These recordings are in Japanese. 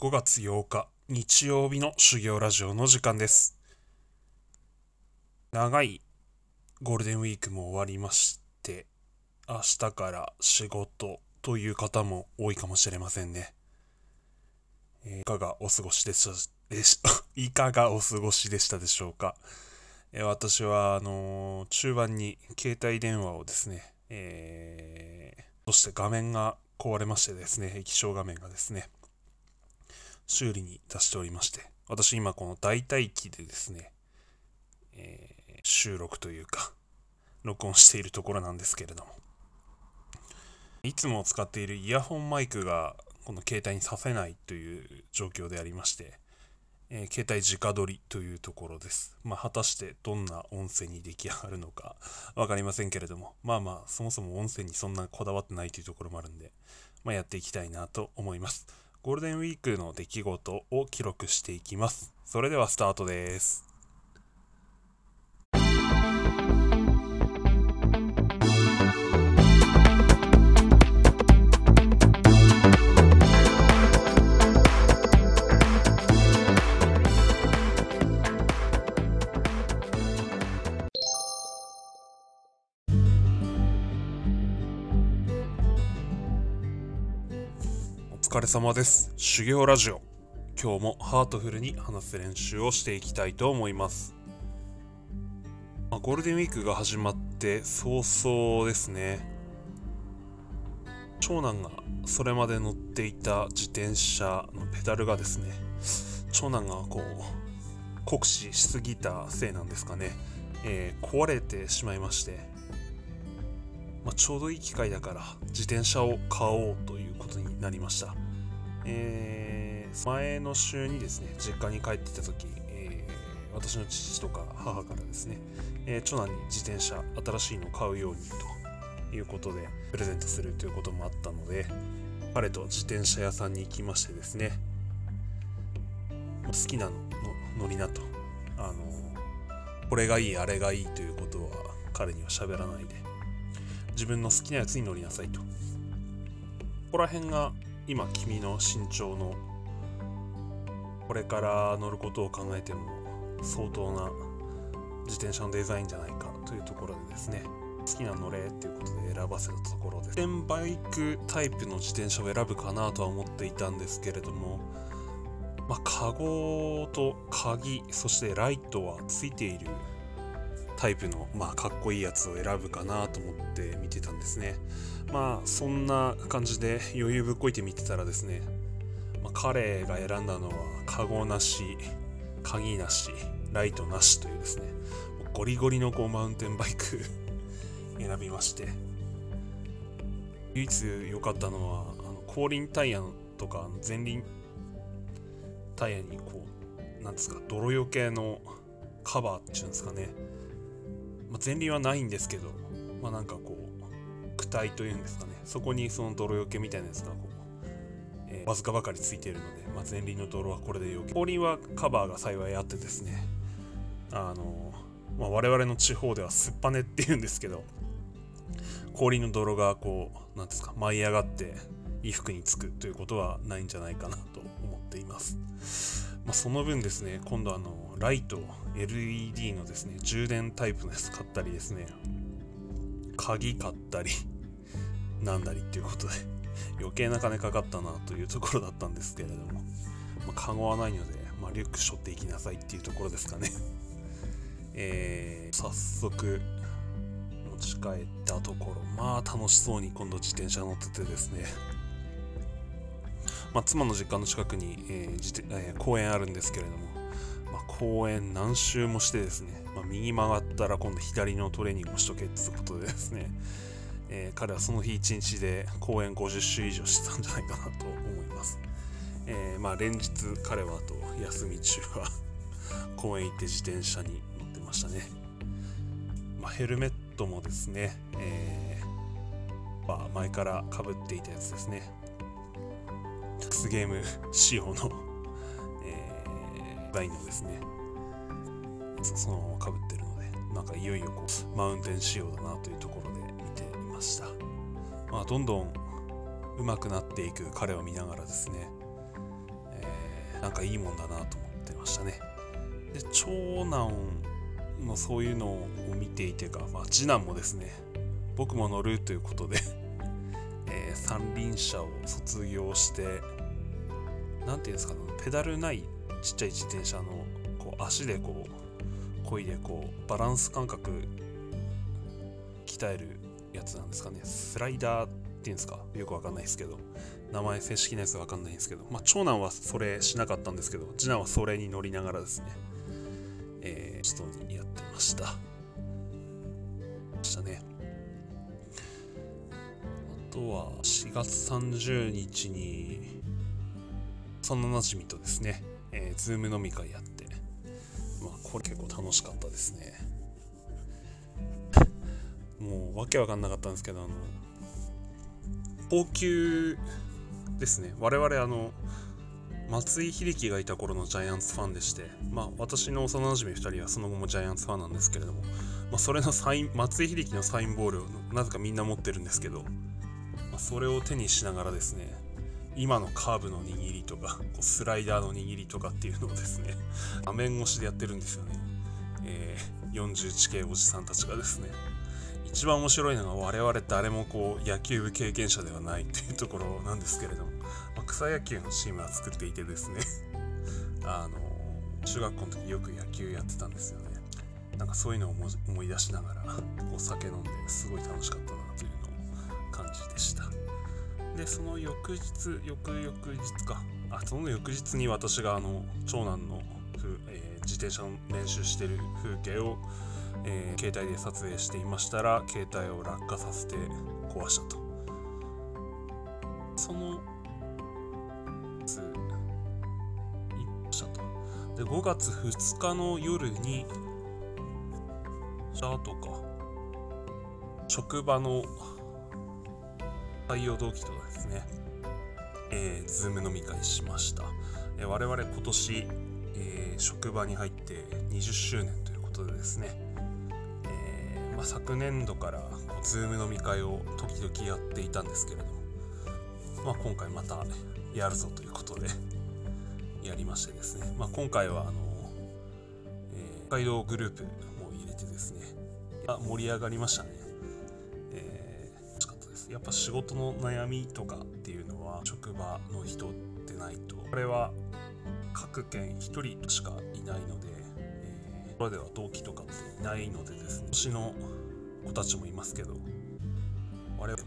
5月8日日曜日の修行ラジオの時間です。長いゴールデンウィークも終わりまして明日から仕事という方も多いかもしれませんね、えーいかがお過ごしでしたでし いかがお過ごしでしたでしょうか、えー私はあのー中盤に携帯電話をですね、えーそして画面が壊れましてですね液晶画面がですね修理に出しておりまして私今この代替機でですね、えー収録というか録音しているところなんですけれどもいつも使っているイヤホンマイクがこの携帯にさせないという状況でありまして、えー携帯直撮りというところです。まあ、果たしてどんな音声に出来上がるのか分かりませんけれども、まあまあ、そもそも音声にそんなこだわってないというところもあるんで、まあ、やっていきたいなと思います。ゴールデンウィークの出来事を記録していきます。それではスタートです。疲れ様です。修行ラジオ。今日もハートフルに話す練習をしていきたいと思います。まあゴールデンウィークが始まって早々ですね。長男がそれまで乗っていた自転車のペダルがですね、長男がこう、酷使しすぎたせいなんですかね、えー壊れてしまいまして、まあ、ちょうどいい機会だから自転車を買おうということになりました。えー前の週にですね、実家に帰っていた時、えー私の父とか母からですね、えー長男に自転車新しいのを買うようにということでプレゼントするということもあったので、彼と自転車屋さんに行きましてですね、好きなの乗りなと、あのこれがいい、あれがいいということは彼には喋らないで、自分の好きなやつに乗りなさいと。ここら辺が今君の身長のこれから乗ることを考えても相当な自転車のデザインじゃないかというところでですね好きな乗れっていうことで選ばせたところです。電バイクタイプの自転車を選ぶかなとは思っていたんですけれどもまあカゴと鍵そしてライトはついているタイプの、まあ、かっこいいやつを選ぶかなと思って見てたんですね。まあ、そんな感じで余裕ぶっこいて見てたらですね、まあ、彼が選んだのは、カゴなし、鍵なし、ライトなしというですね、ゴリゴリのこうマウンテンバイク 選びまして、唯一良かったのは、あの後輪タイヤとか前輪タイヤにこう、なんですか、泥よけのカバーっていうんですかね、まあ、前輪はないんですけど、まあなんかこう、躯体というんですかね、そこにその泥よけみたいなやつがこう、えーわずかばかりついているので、まあ、前輪の泥はこれでよけ。後輪はカバーが幸いあってですね、あの、まあ、我々の地方ではすっぱねって言うんですけど、後輪の泥がこう、なんですか、舞い上がって衣服につくということはないんじゃないかなと思っています。まあ、その分ですね、今度あの、ライト、LED のですね、充電タイプのやつ買ったりですね、鍵買ったり、なんだりっていうことで、余計な金かかったなというところだったんですけれども、まあ、カゴはないので、まあ、リュック背負っていきなさいっていうところですかね。えー、早速、持ち帰ったところ、まあ楽しそうに今度自転車乗っててですね、まあ、妻の実家の近くに、えー自転えー公園あるんですけれども、まあ、公園何周もしてですね、まあ、右曲がったら今度左のトレーニングをしとけってことでですね、えー彼はその日一日で公園50周以上してたんじゃないかなと思います。えーまあ連日彼はあと休み中は 公園行って自転車に乗ってましたね。まあ、ヘルメットもですね、えーまあ、前から被っていたやつですね。X ゲーム仕様の、ー、デザインのですね、そのまま被ってるので、なんかいよいよこう、マウンテン仕様だなというところで見ていました。まあ、どんどん上手くなっていく彼を見ながらですね、えなんかいいもんだなと思ってましたね。で長男のそういうのを見ていてか、まあ、次男もですね僕も乗るということで えー、三輪車を卒業して何ていうんですかねペダルないちっちゃい自転車のこう足でこう漕いでこうバランス感覚鍛えるやつなんですかね。スライダーっていうんですかよくわかんないですけど。名前正式なやつわかんないんですけど、まあ、長男はそれしなかったんですけど。次男はそれに乗りながらですね。えー、ちょっとやってました。したね。あとは4月30日に幼なじみとですね、えー、ズーム飲み会やって。まあこれ結構楽しかったですね。もうわけわかんなかったんですけどあの高級ですね。我々あの松井秀喜がいた頃のジャイアンツファンでして、まあ、私の幼馴染2人はその後もジャイアンツファンなんですけれども、まあ、それのサイン松井秀喜のサインボールをなぜかみんな持ってるんですけど、まあ、それを手にしながらですね今のカーブの握りとかこうスライダーの握りとかっていうのをですね 画面越しでやってるんですよね、えー、41系おじさんたちがですね。一番面白いのが我々誰もこう野球部経験者ではないっていうところなんですけれども、まあ、草野球のチームは作っていてですね あの中学校の時よく野球やってたんですよね。なんかそういうのを思い出しながらお酒飲んですごい楽しかったなというのを感じでした。でその翌日翌々日か。あその翌日に私があの長男の、えー、自転車の練習してる風景をえー、携帯で撮影していましたら携帯を落下させて壊したと。そのしたと。で5月2日の夜にじゃあとか職場の採用同期とですね、えー、ズーム飲み会しました、えー、我々今年、えー、職場に入って20周年ということでですね。まあ、昨年度からこう Zoom 飲み会を時々やっていたんですけれども、まあ、今回またやるぞということでやりましてですね、まあ、今回はあの、え、北海道グループも入れてですね。盛り上がりましたね、やっぱ仕事の悩みとかっていうのは職場の人でないとこれは各県1人しかいないのでえころでは同期とかっていないのでですね年の子たちもいますけど我々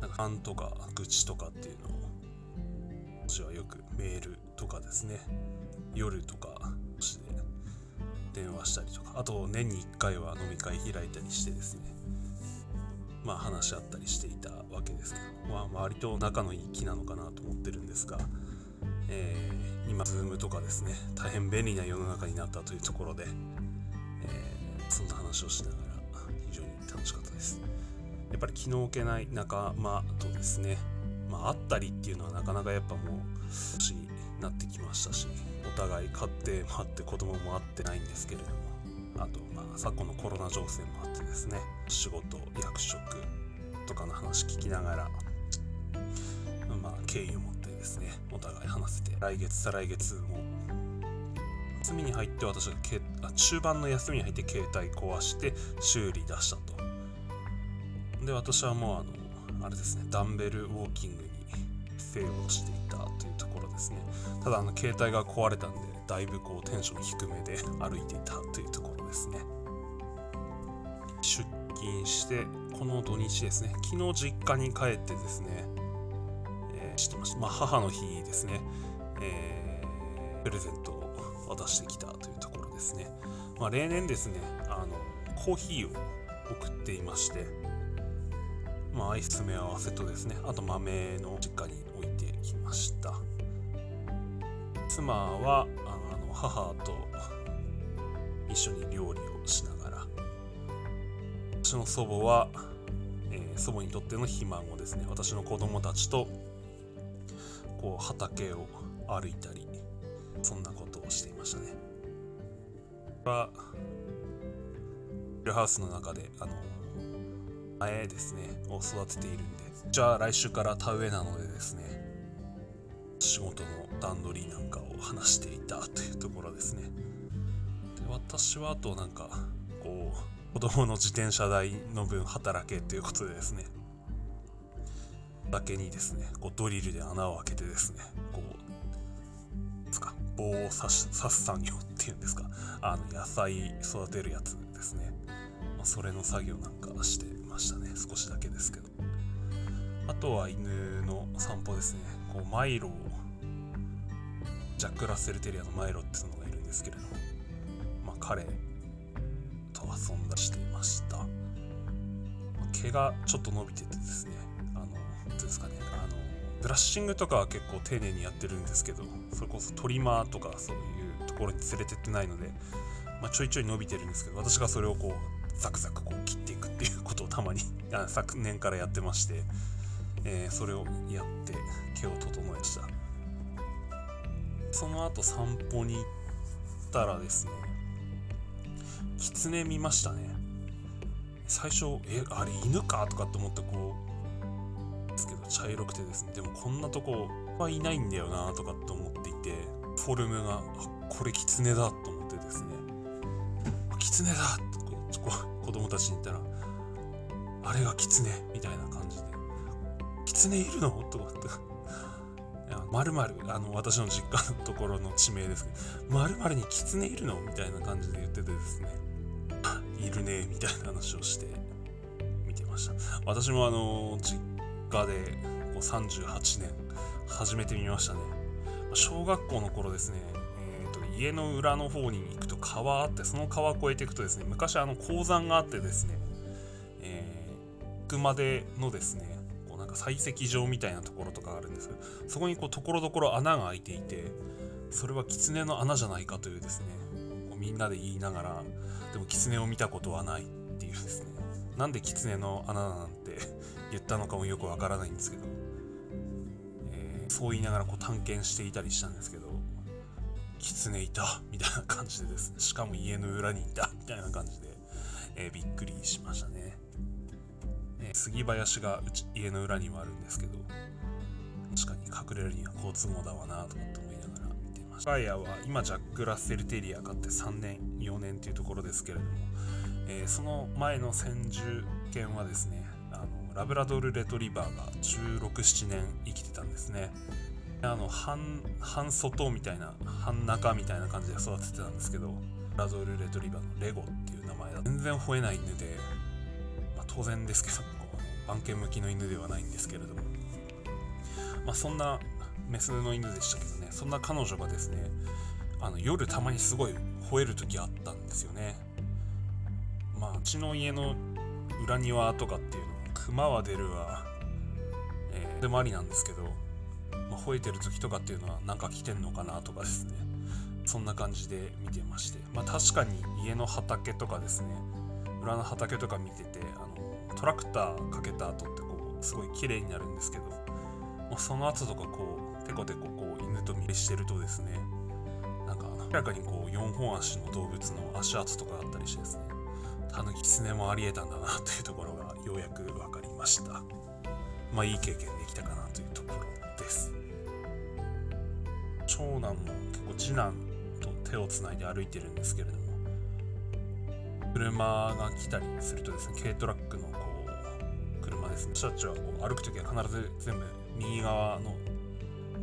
なんかファンとか愚痴とかっていうのを私はよくメールとかですね夜とかで電話したりとかあと年に1回は飲み会開いたりしてですねまあ話し合ったりしていたわけですけどまあ割と仲のいい気なのかなと思ってるんですがえー、今 Zoom とかですね大変便利な世の中になったというところで、えー、そんな話をしながら非常に楽しかったです。やっぱり気の置けない仲間とですねまあ会ったりっていうのはなかなかやっぱもう年になってきましたしお互い買ってもあって子供も会ってないんですけれどもあとまあ昨今のコロナ情勢もあってですね仕事役職とかの話聞きながらまあ敬意を持ってですねお互い話せて来月再来月も休みに入って私がけあ中盤の休みに入って携帯壊して修理出したと。で私はもうあのあれですねダンベルウォーキングにフェをしていたというところですねただあの携帯が壊れたんでだいぶこうテンション低めで 歩いていたというところですね出勤してこの土日ですね昨日実家に帰ってですねしてました。まあ、母の日ですね、えー、プレゼントを渡してきたというところですね。まあ、例年ですね、あの、コーヒーを送っていまして、まあ、アイス詰め合わせとですね、あと豆の実家にきました。妻は、あの、母と一緒に料理をしながら、私の祖母は、えー、祖母にとっての肥満をですね、私の子供たちとこう畑を歩いたりそんなことをしていましたね。はルハウスの中であの苗ですねを育てているんでじゃあ来週から田植えなのでですね仕事の段取りなんかを話していたというところですね。で私はあとなんかこう子供の自転車代の分働けということでですね。だけにですねこうドリルで穴を開けてですねこうですか棒を刺し刺す作業っていうんですかあの野菜育てるやつですね、まあ、それの作業なんかしてましたね少しだけですけど。あとは犬の散歩ですね。こうマイロをジャック・ラッセル・テリアのマイロっていうのがいるんですけれども、まあ、彼と遊んだりしていました、毛がちょっと伸びててですねあの何ですかねあのブラッシングとかは結構丁寧にやってるんですけどそれこそトリマーとかそういうところに連れてってないので、まあ、ちょいちょい伸びてるんですけど私がそれをこうザクザクこう切っていくっていうことをたまに 昨年からやってまして、えー、それをやって毛を整えました。その後散歩に行ったらですね狐見ましたね。最初えあれ犬かとかって思ってこうですけど茶色くてですね。でもこんなとこはいないんだよなとかって思っていてフォルムがあこれ狐だと思ってですね。狐だってこ子供たちに言ったらあれが狐みたいな感じで狐いるの？とかってまるまるあの私の実家のところの地名ですけどまるまるに狐いるの？みたいな感じで言っててですね。いるね？みたいな話をして見てました。私もあの実家でこう38年初めて見ましたね。小学校の頃ですね、えーと、家の裏の方に行くと川あってその川越えていくとですね昔あの鉱山があってですね、えー、熊手のですねか採石場みたいなところとかあるんです。けどそこにこうところどころ穴が開いていてそれは狐の穴じゃないかというですね。こうみんなで言いながらでも狐を見たことはないっていうですね。なんで狐の穴なんて 言ったのかもよくわからないんですけど、えー、そう言いながらこう探検していたりしたんですけど狐いたみたいな感じでです。ねしかも家の裏にいたみたいな感じで、えー、びっくりしましたね。杉林がうち家の裏にもあるんですけど確かに隠れるには好都合だわなとかって思いながら見てました。ガイアは今ジャック・ラッセル・テリア買って3年4年っていうところですけれども、えー、その前の先住犬はですねあのラブラドル・レトリバーが1617年生きてたんですね。あの半半外みたいな半中みたいな感じで育ててたんですけどラドル・レトリバーのレゴっていう名前だ全然吠えない犬で、まあ、当然ですけど。番犬向きの犬ではないんですけれども、まあ、そんなメスの犬でしたけどね。そんな彼女がですねあの夜たまにすごい吠える時あったんですよね。まあうちの家の裏庭とかっていうのは熊は出るわ、えー、でもありなんですけど、まあ、吠えてる時とかっていうのはなんか来てんのかなとかですね。そんな感じで見てまして。まあ確かに家の畑とかですね裏の畑とか見ててあのトラクターかけた後ってこうすごい綺麗になるんですけど、まあ、その後とかこうテコテコこう犬と見してるとですねなんか明らかにこう4本足の動物の足跡とかあったりしてですねタヌキツネもありえたんだなというところがようやく分かりました。まあいい経験できたかなというところです。長男も結構次男と手をつないで歩いてるんですけれども車が来たりするとですね軽トラックのこう車ですね。私たちはこう歩く時は必ず全部右側の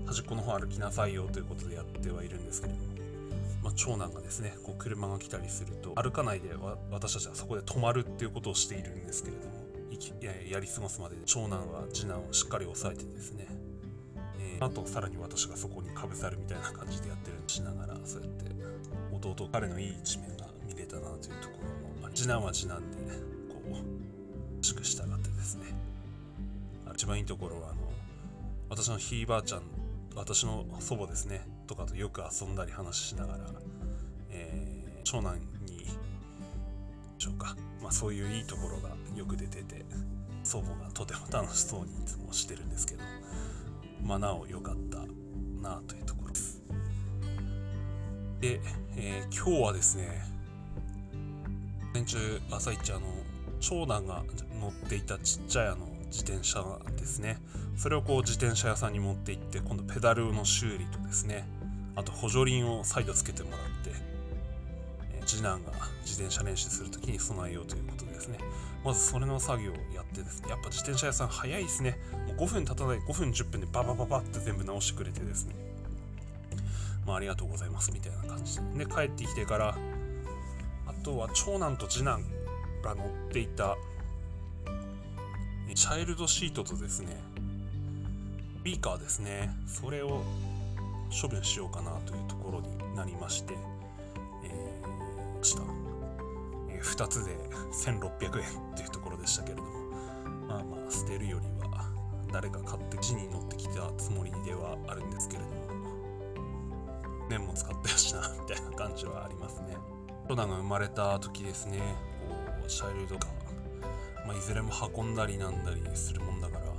端っこの方歩きなさいよということでやってはいるんですけれども、まあ、長男がですねこう車が来たりすると歩かないで私たちはそこで止まるっていうことをしているんですけれどもややり過ごすまで長男は次男をしっかり抑えてですね、え、あとさらに私がそこにかぶさるみたいな感じでやってるしながらそうやって弟彼のいい一面が見れたなというところ次男は次男でこうしく従ってですね一番い。い。ところはあの私のひい。ばあちゃん私の祖母ですねとかとよく遊んだり話しながら、えー、長男にでしょうか、まあ、そうい。うい。い。ところがよく出てて祖母がとても楽しそうにい。つもしてるんですけどまあなお良かったなとい。うところですで、えー、今日はですね年中朝一あの長男が乗っていたちっちゃいあの自転車ですね。それをこう自転車屋さんに持って行って今度ペダルの修理とですね。あと補助輪を再度つけてもらって、次男が自転車練習する時に備えようということですね。まずそれの作業をやってですねやっぱ自転車屋さん早いですね。もう5分経たない5分10分でババババって全部直してくれてですね。まあ、ありがとうございますみたいな感じでで帰ってきてからとは長男と次男が乗っていたチャイルドシートとですねビーカーですね。それを処分しようかなというところになりまして、えー、した、えー、2つで1600円というところでしたけれどもまあまあ捨てるよりは誰か買って地に乗ってきたつもりではあるんですけれども年も使ったやしなみたいな感じはありますね。長男が生まれた時ですね。こうチャイルドが、まあ、いずれも運んだりなんだりするもんだから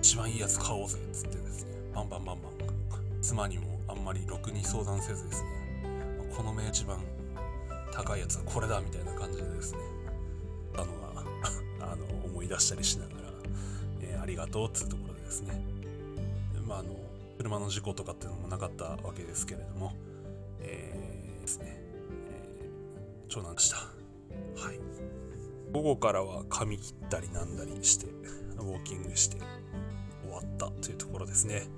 一番いいやつ買おうぜっつってですね。バンバンバンバン。妻にもあんまりろくに相談せずですね、ま、この目一番高いやつはこれだみたいな感じでですね。あのが あの思い出したりしながら、えー、ありがとうっつうところでですね。まああの車の事故とかっていうのもなかったわけですけれども、えー、ですね、長男でした。はい。午後からは髪切ったりなんだりして、ウォーキングして終わったというところですね。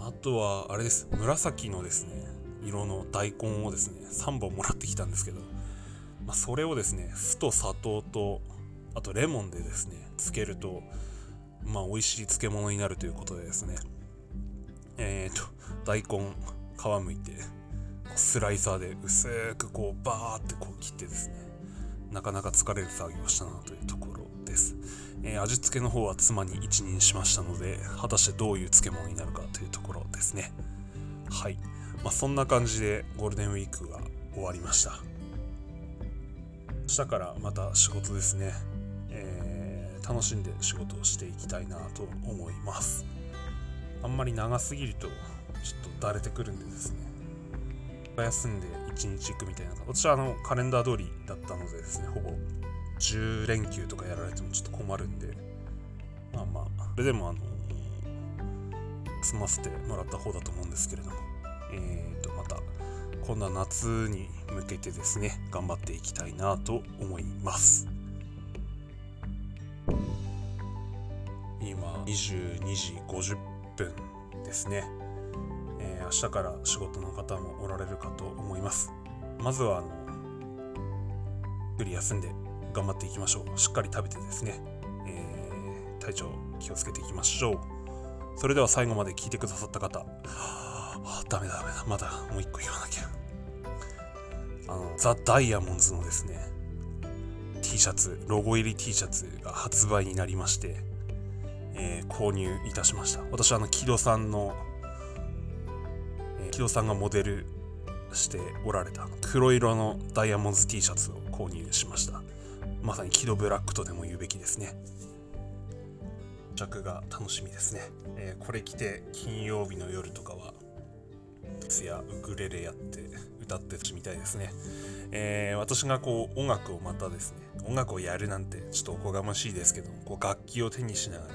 あとは、あれです。紫のですね、色の大根をですね、3本もらってきたんですけど、まあ、それをですね、酢と砂糖と、あとレモンでですね、つけると、まあ、美味しい漬物になるということでですね、えっ、ー、と、大根皮むいて、スライサーで薄くこうバーってこう切ってですね、なかなか疲れる作業をしたなというところです。えー、味付けの方は妻に一任しましたので、果たしてどういう漬物になるかというところですね。はい。まあ、そんな感じでゴールデンウィークが終わりました。明日からまた仕事ですね。えー、楽しんで仕事をしていきたいなと思います。あんまり長すぎるとちょっとだれてくるんでですね休んで1日行くみたいな。私はあのカレンダー通りだったのでですねほぼ。10連休とかやられてもちょっと困るんで。まあまあそれでもあの済ませてもらった方だと思うんですけれども。えーとまた今度は夏に向けてですね頑張っていきたいなと思います。今22時50分ですね、明日から仕事の方もおられるかと思います。まずはあのゆっくり休んで頑張っていきましょう。しっかり食べてですね、えー、体調気をつけていきましょう。それでは最後まで聞いてくださった方。あダメだダメだ。まだもう一個言わなきゃ。あのザ・ダイヤモンズのですね T シャツロゴ入り T シャツが発売になりましてえー、購入いたしました。私はあの木戸さんの、木戸さんがモデルしておられた黒色のダイヤモンド T シャツを購入しました。まさに木戸ブラックとでも言うべきですね。着が楽しみですね、えー、これ着て金曜日の夜とかはツやウクレレやって歌ってみたいですね、えー、私がこう音楽をまたですね音楽をやるなんてちょっとおこがましいですけどこう楽器を手にしながらこ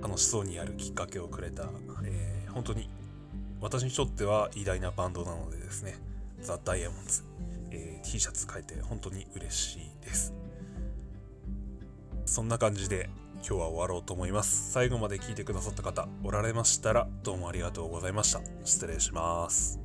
う楽しそうにやるきっかけをくれた、えー、本当に私にとっては偉大なバンドなのでですね、ザ・ダイヤモンズ、えー、T シャツ変えて本当に嬉しいです。そんな感じで今日は終わろうと思います。最後まで聞いてくださった方おられましたらどうもありがとうございました。失礼します。